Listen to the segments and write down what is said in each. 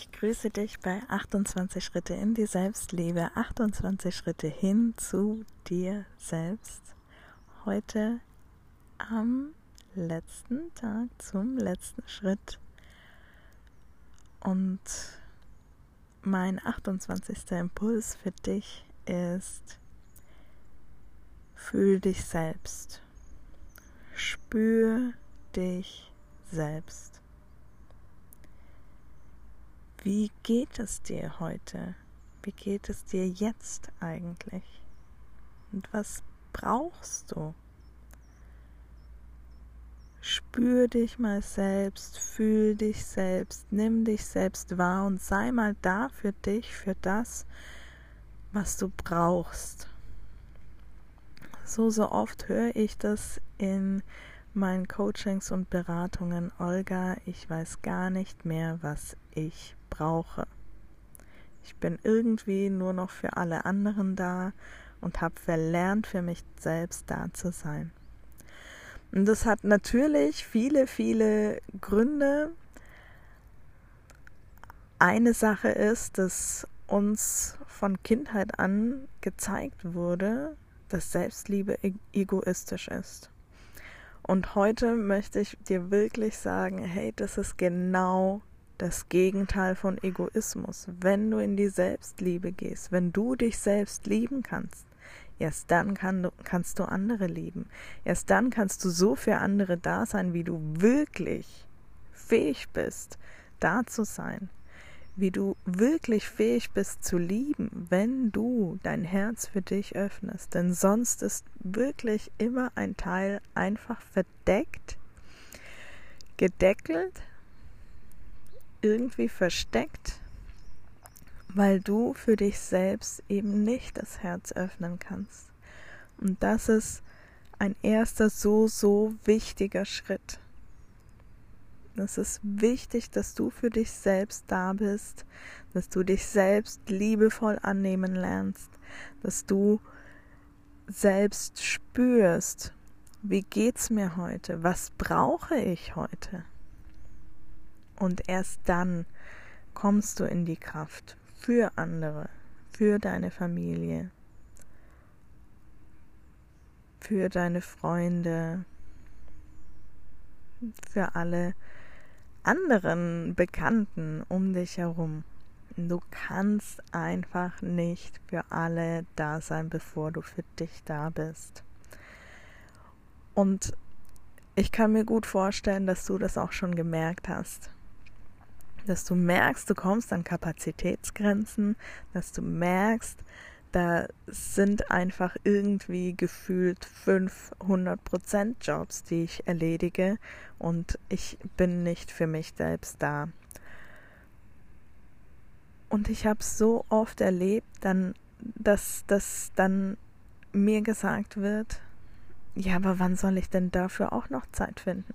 Ich grüße dich bei 28 Schritte in die Selbstliebe, 28 Schritte hin zu dir selbst. Heute am letzten Tag zum letzten Schritt. Und mein 28. Impuls für dich ist, fühl dich selbst. Spür dich selbst. Wie geht es dir heute? Wie geht es dir jetzt eigentlich? Und was brauchst du? Spür dich mal selbst, fühl dich selbst, nimm dich selbst wahr und sei mal da für dich, für das, was du brauchst. So, so oft höre ich das in meinen Coachings und Beratungen. Olga, ich weiß gar nicht mehr, was ich brauche. Ich bin irgendwie nur noch für alle anderen da und habe verlernt, für mich selbst da zu sein. Und das hat natürlich viele, viele Gründe. Eine Sache ist, dass uns von Kindheit an gezeigt wurde, dass Selbstliebe e-, egoistisch ist. Und heute möchte ich dir wirklich sagen, hey, das ist genau das Gegenteil von Egoismus. Wenn du in die Selbstliebe gehst, wenn du dich selbst lieben kannst, erst dann kann du, kannst du andere lieben. Erst dann kannst du so für andere da sein, wie du wirklich fähig bist, da zu sein. Wie du wirklich fähig bist zu lieben, wenn du dein Herz für dich öffnest. Denn sonst ist wirklich immer ein Teil einfach verdeckt, gedeckelt irgendwie versteckt, weil du für dich selbst eben nicht das Herz öffnen kannst. Und das ist ein erster so, so wichtiger Schritt. Es ist wichtig, dass du für dich selbst da bist, dass du dich selbst liebevoll annehmen lernst, dass du selbst spürst, wie geht's mir heute? Was brauche ich heute? Und erst dann kommst du in die Kraft für andere, für deine Familie, für deine Freunde, für alle anderen Bekannten um dich herum. Du kannst einfach nicht für alle da sein, bevor du für dich da bist. Und ich kann mir gut vorstellen, dass du das auch schon gemerkt hast dass du merkst, du kommst an Kapazitätsgrenzen, dass du merkst, da sind einfach irgendwie gefühlt 500% Jobs, die ich erledige und ich bin nicht für mich selbst da. Und ich habe so oft erlebt, dann, dass, dass dann mir gesagt wird, ja, aber wann soll ich denn dafür auch noch Zeit finden?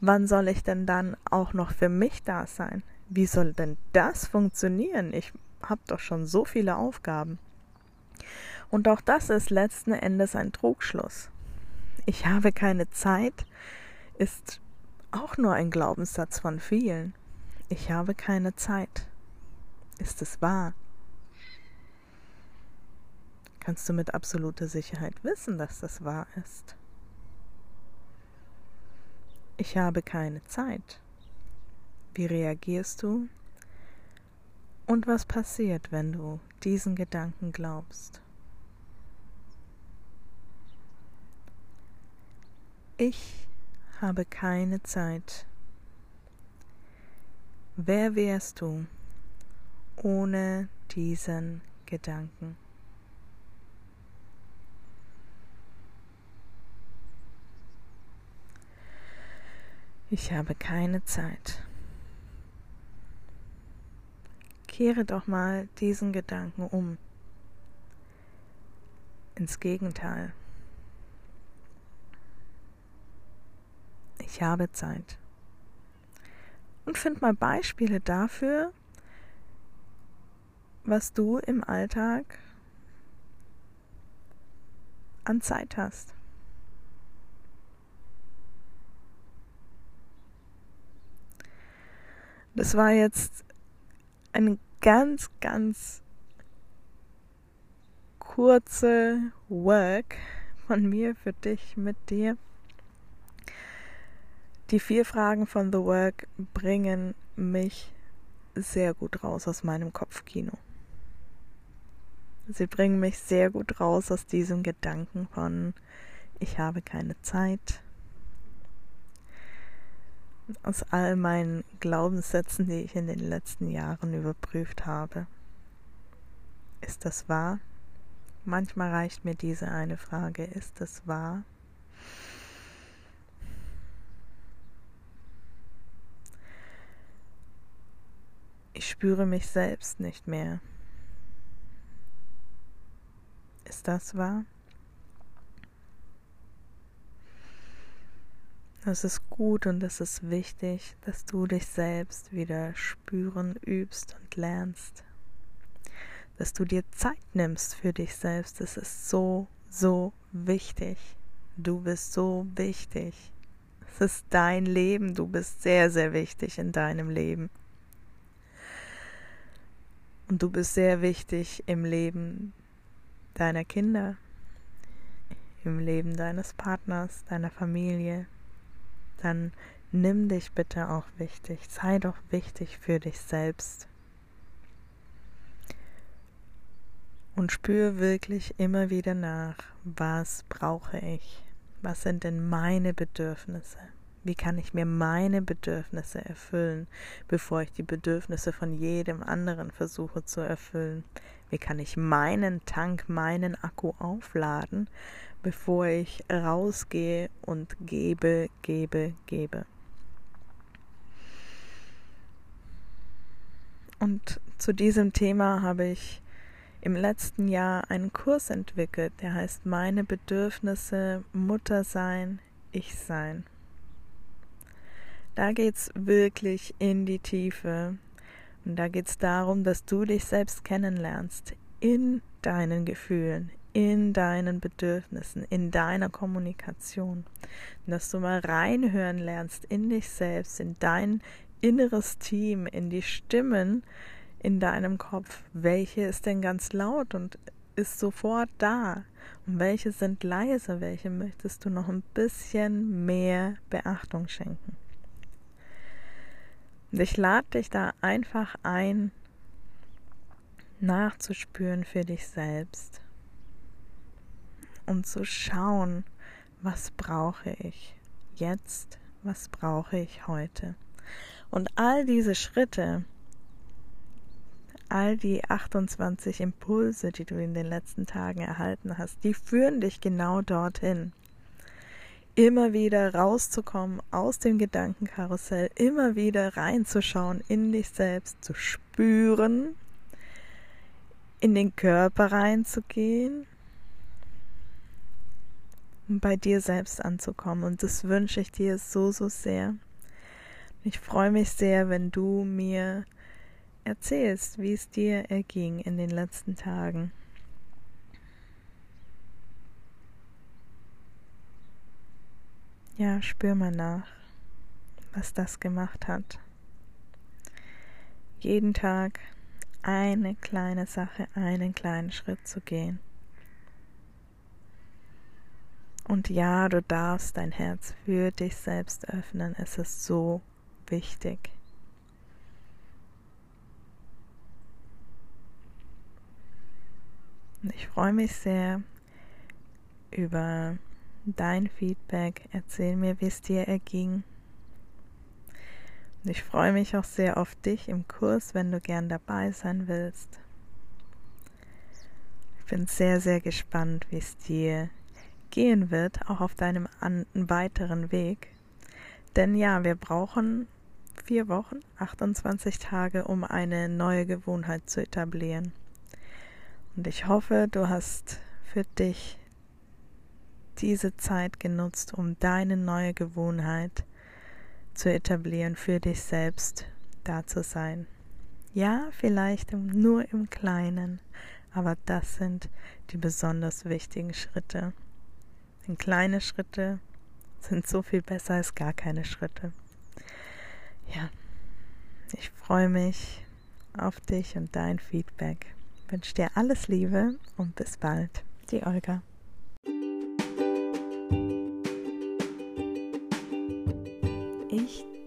Wann soll ich denn dann auch noch für mich da sein? Wie soll denn das funktionieren? Ich habe doch schon so viele Aufgaben. Und auch das ist letzten Endes ein Trugschluss. Ich habe keine Zeit ist auch nur ein Glaubenssatz von vielen. Ich habe keine Zeit. Ist es wahr? Kannst du mit absoluter Sicherheit wissen, dass das wahr ist? Ich habe keine Zeit. Wie reagierst du? Und was passiert, wenn du diesen Gedanken glaubst? Ich habe keine Zeit. Wer wärst du ohne diesen Gedanken? Ich habe keine Zeit. kehre doch mal diesen Gedanken um. Ins Gegenteil. Ich habe Zeit. Und find mal Beispiele dafür, was du im Alltag an Zeit hast. Das war jetzt eine ganz, ganz kurze Work von mir für dich, mit dir. Die vier Fragen von The Work bringen mich sehr gut raus aus meinem Kopfkino. Sie bringen mich sehr gut raus aus diesem Gedanken von ich habe keine Zeit, aus all meinen Glaubenssätzen, die ich in den letzten Jahren überprüft habe. Ist das wahr? Manchmal reicht mir diese eine Frage, ist das wahr? Ich spüre mich selbst nicht mehr. Ist das wahr? Es ist gut und es ist wichtig, dass du dich selbst wieder spüren übst und lernst. Dass du dir Zeit nimmst für dich selbst. Es ist so, so wichtig. Du bist so wichtig. Es ist dein Leben. Du bist sehr, sehr wichtig in deinem Leben. Und du bist sehr wichtig im Leben deiner Kinder, im Leben deines Partners, deiner Familie, dann nimm dich bitte auch wichtig, sei doch wichtig für dich selbst. Und spür wirklich immer wieder nach, was brauche ich? Was sind denn meine Bedürfnisse? Wie kann ich mir meine Bedürfnisse erfüllen, bevor ich die Bedürfnisse von jedem anderen versuche zu erfüllen? Wie kann ich meinen Tank, meinen Akku aufladen, bevor ich rausgehe und gebe, gebe, gebe. Und zu diesem Thema habe ich im letzten Jahr einen Kurs entwickelt, der heißt Meine Bedürfnisse, Mutter sein, Ich sein. Da geht es wirklich in die Tiefe. Und da geht es darum, dass du dich selbst kennenlernst in deinen Gefühlen, in deinen Bedürfnissen, in deiner Kommunikation. Dass du mal reinhören lernst in dich selbst, in dein inneres Team, in die Stimmen in deinem Kopf. Welche ist denn ganz laut und ist sofort da? Und welche sind leise? Welche möchtest du noch ein bisschen mehr Beachtung schenken? Und ich lade dich da einfach ein, nachzuspüren für dich selbst und zu schauen, was brauche ich jetzt, was brauche ich heute. Und all diese Schritte, all die 28 Impulse, die du in den letzten Tagen erhalten hast, die führen dich genau dorthin. Immer wieder rauszukommen aus dem Gedankenkarussell, immer wieder reinzuschauen in dich selbst, zu spüren, in den Körper reinzugehen bei dir selbst anzukommen. Und das wünsche ich dir so, so sehr. Ich freue mich sehr, wenn du mir erzählst, wie es dir erging in den letzten Tagen. Ja, spür mal nach, was das gemacht hat. Jeden Tag eine kleine Sache, einen kleinen Schritt zu gehen. Und ja, du darfst dein Herz für dich selbst öffnen. Es ist so wichtig. Und ich freue mich sehr über dein Feedback. Erzähl mir, wie es dir erging. Und ich freue mich auch sehr auf dich im Kurs, wenn du gern dabei sein willst. Ich bin sehr, sehr gespannt, wie es dir gehen wird, auch auf deinem weiteren Weg. Denn ja, wir brauchen vier Wochen, 28 Tage, um eine neue Gewohnheit zu etablieren. Und ich hoffe, du hast für dich diese Zeit genutzt, um deine neue Gewohnheit zu etablieren, für dich selbst da zu sein. Ja, vielleicht nur im Kleinen, aber das sind die besonders wichtigen Schritte. Denn kleine Schritte sind so viel besser als gar keine Schritte. Ja, ich freue mich auf dich und dein Feedback. Wünsche dir alles Liebe und bis bald. Die Olga.